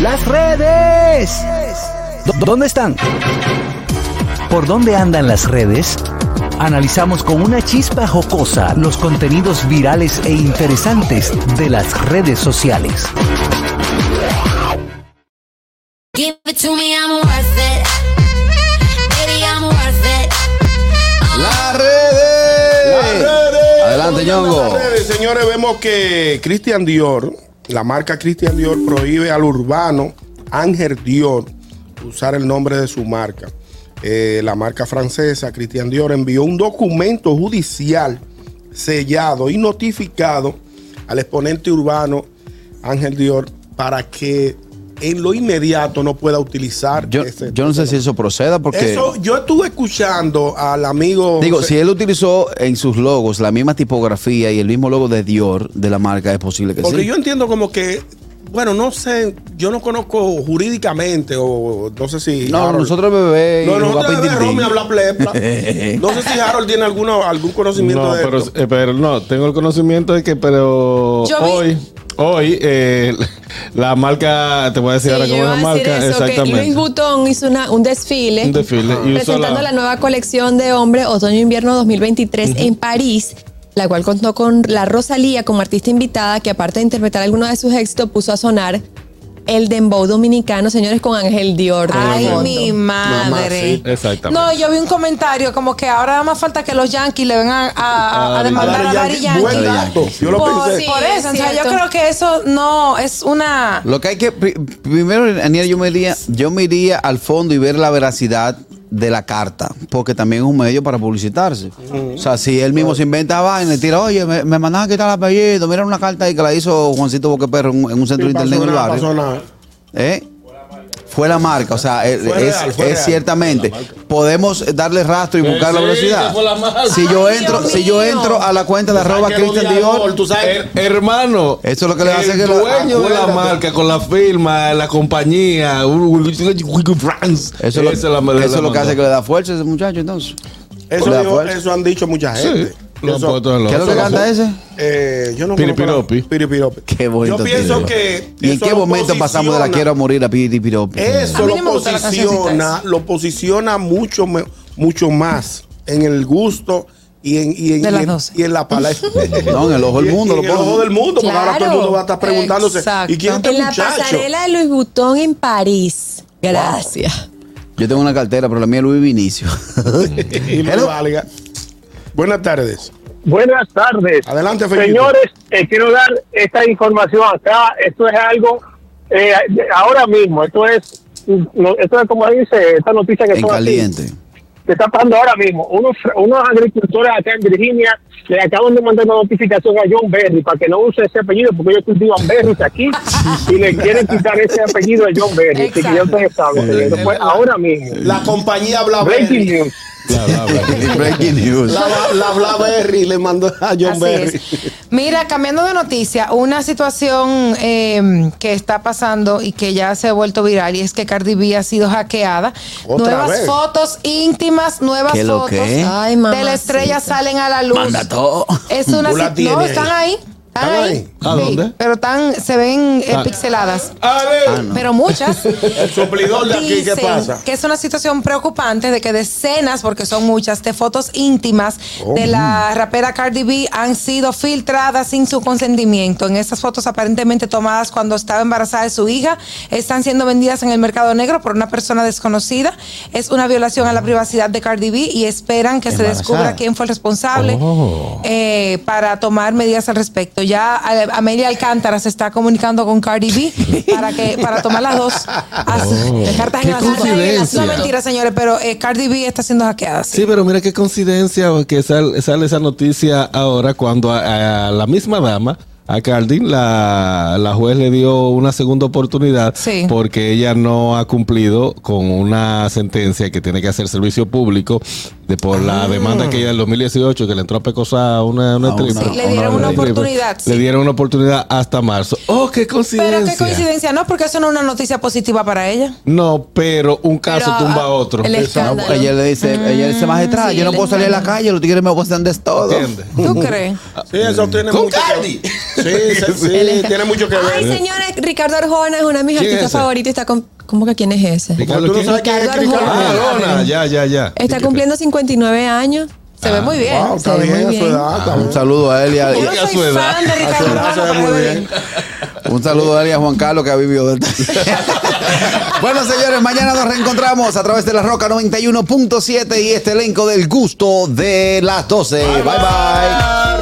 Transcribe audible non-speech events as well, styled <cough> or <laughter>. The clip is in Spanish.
Las redes. ¿Dó- ¿Dónde están? ¿Por dónde andan las redes? Analizamos con una chispa jocosa los contenidos virales e interesantes de las redes sociales. Worth it. Las redes. Adelante, Ñongo. Las redes, Señores, vemos que Christian Dior, la marca Christian Dior, prohíbe al urbano Ángel Dior usar el nombre de su marca. Eh, la marca francesa Christian Dior envió un documento judicial sellado y notificado al exponente urbano Ángel Dior para que en lo inmediato no pueda utilizar Yo, ese- yo no sé si eso proceda porque. Eso, yo estuve escuchando al amigo. Digo, José- si él utilizó en sus logos la misma tipografía y el mismo logo de Dior de la marca, es posible que Porque sí. yo entiendo como que, bueno, no sé, yo no conozco jurídicamente o no sé si. no, Harold- nosotros bebé y No, no, jugar no, pintintín. Romy habla plepla. <laughs> No sé si Harold tiene alguno, algún conocimiento No, de pero, esto. eh, pero no, tengo el conocimiento de que, pero Yo vi- hoy, eh, <laughs> la marca, te voy a decir Sí, ahora cómo es la marca, eso, exactamente. Vuitton hizo una- un desfile, Un desfile. y usó presentando la... la, nueva colección de hombre otoño-invierno 2023 en París, la cual contó con la Rosalía como artista invitada, que aparte de interpretar algunos de sus éxitos, puso a sonar el dembow dominicano, señores, con Ángel Dior. Ay, mi madre. sí. Exactamente. No, yo vi un comentario como que ahora nada más falta que los Yankees le vengan a, a- a Ah, demandar a Daddy Yankee, Buen Yankee. dato. Yo lo Por, pensé. por eso, es o sea, yo creo que eso no es una... Lo que hay que. pri- Primero, Aniel, yo me iría, yo me iría al fondo y ver la veracidad de la carta, porque también es un medio para publicitarse. O sea, si él mismo se inventa vaina y tira, oye, me, me mandaban a quitar el apellido, mira una carta ahí que la hizo Juancito Boqueperro en, un- en un centro de internet en el barrio. ¿Eh? Fue la marca, o sea, es, Fue es- real, fue es real. ciertamente. Podemos darle rastro y Que buscar la velocidad. que fue la marca. Si yo entro, si yo entro a la cuenta de arroba ¿Sabes que Christian los Dior, tú sabes Her- hermano, Eso es lo que le hace el que la- dueño de la marca con la firma, la compañía, France. eso, es lo, Esa es la- eso la es lo que hace que le da fuerza a ese muchacho entonces. Eso, dijo- han dicho mucha gente. Sí, ¿Qué es lo que canta ese? Eh, yo no Piripiropi. Piripiropi. Qué bonito Yo pienso tío. que. ¿Y en qué momento pasamos de la quiero morir a Piri Piropi? Eso A lo posiciona, lo posiciona mucho, mucho más en el gusto y en, y en, De y las en- 12. y en la palabra. <laughs> No, en el ojo del mundo En el ojo del mundo, porque ahora todo el mundo va a estar preguntándose. Exacto. ¿Y quién es este En la pasarela de Louis Vuitton en París. Gracias. Yo tengo una cartera, pero la mía es Luis Vinicio. <laughs> Y no Hello. valga. Buenas tardes. Buenas tardes. Adelante, Fellito. Señores, eh, quiero dar esta información acá. Esto es algo, eh, ahora mismo, esto es, esto es como dice esta noticia que en caliente. que está pasando ahora mismo. Unos, unos agricultores acá en Virginia le acaban de mandar una notificación a John Berry para que no use ese apellido porque ellos cultivan berries aquí y le quieren quitar ese apellido de John Berry. Así que ya Exacto. ustedes saben. Ahora mismo. La compañía Breaking Blackberry. news. Bla, bla. <laughs> Breaking news. La, la Blackberry le mandó a John Así Berry. es. <laughs> Mira, cambiando de noticia, una situación eh, que está pasando y que ya se ha vuelto viral y es que Cardi B ha sido hackeada. ¿Otra nuevas vez? fotos íntimas, nuevas ¿Qué lo fotos? Ay, de la estrella salen a la luz. Manda todo. Es una la no están ahí. ¿A Sí, dónde? Pero están, se ven eh, Ah. pixeladas. Ale. Pero muchas. <laughs> El suplidor de aquí, ¿qué pasa? Que es una situación preocupante de que decenas, porque son muchas, de fotos íntimas Oh. de la rapera Cardi B han sido filtradas sin su consentimiento. En estas fotos aparentemente tomadas cuando estaba embarazada de su hija, están siendo vendidas en el mercado negro por una persona desconocida. Es una violación a la privacidad de Cardi B y esperan que se descubra quién fue el responsable Oh. eh, para tomar medidas al respecto. Ya Amelia Alcántara se está comunicando con Cardi B para que para tomar las dos <laughs> as- de coincidencia. No mentira, señores, pero eh, Cardi B está siendo hackeada. sí. Sí, pero mira qué coincidencia que sal- sale esa noticia ahora cuando a, a la misma dama, a Cardi, la, la juez le dio una segunda oportunidad Sí. porque ella no ha cumplido con una sentencia que tiene que hacer servicio público de por Ah. la demanda que ella en 2018 que le entró a Pecosa una, una. Sí, le dieron una oportunidad, sí. Le dieron una oportunidad hasta marzo. Oh, qué coincidencia. Pero qué coincidencia, no, porque eso no es una noticia positiva para ella. No, pero un caso Pero, tumba a ah, otro. el No, escándalo. ella le dice, ella dice, magistrada, sí, yo no puedo salir a la calle, los tigres me botan de todo. ¿Entiendes? ¿Tú crees? Sí, eso tiene Con mucho que- Cardi. <laughs> Sí, sí, sí, tiene mucho que Ay, ver. señores, Ricardo Arjona es uno de mis ¿Quién es artistas ese? favoritos. y Está con- ¿Cómo que quién es ese? Ricardo, ¿Tú no sabes quién es Ricardo Ricardo Arjona. Ah, ya, ya, ya. Está cumpliendo 59 años. Se ve muy bien. Wow, se está ve bien, muy a su bien. edad, está Un saludo a él y a, Yo no a su soy edad. fan de A su Ricardo edad se ve Arjona, muy bien. un saludo a él y a Juan Carlos que ha vivido de esto. <laughs> <laughs> bueno, señores, mañana nos reencontramos a través de la Roca 91.7 y este elenco del gusto de las 12. bye. bye.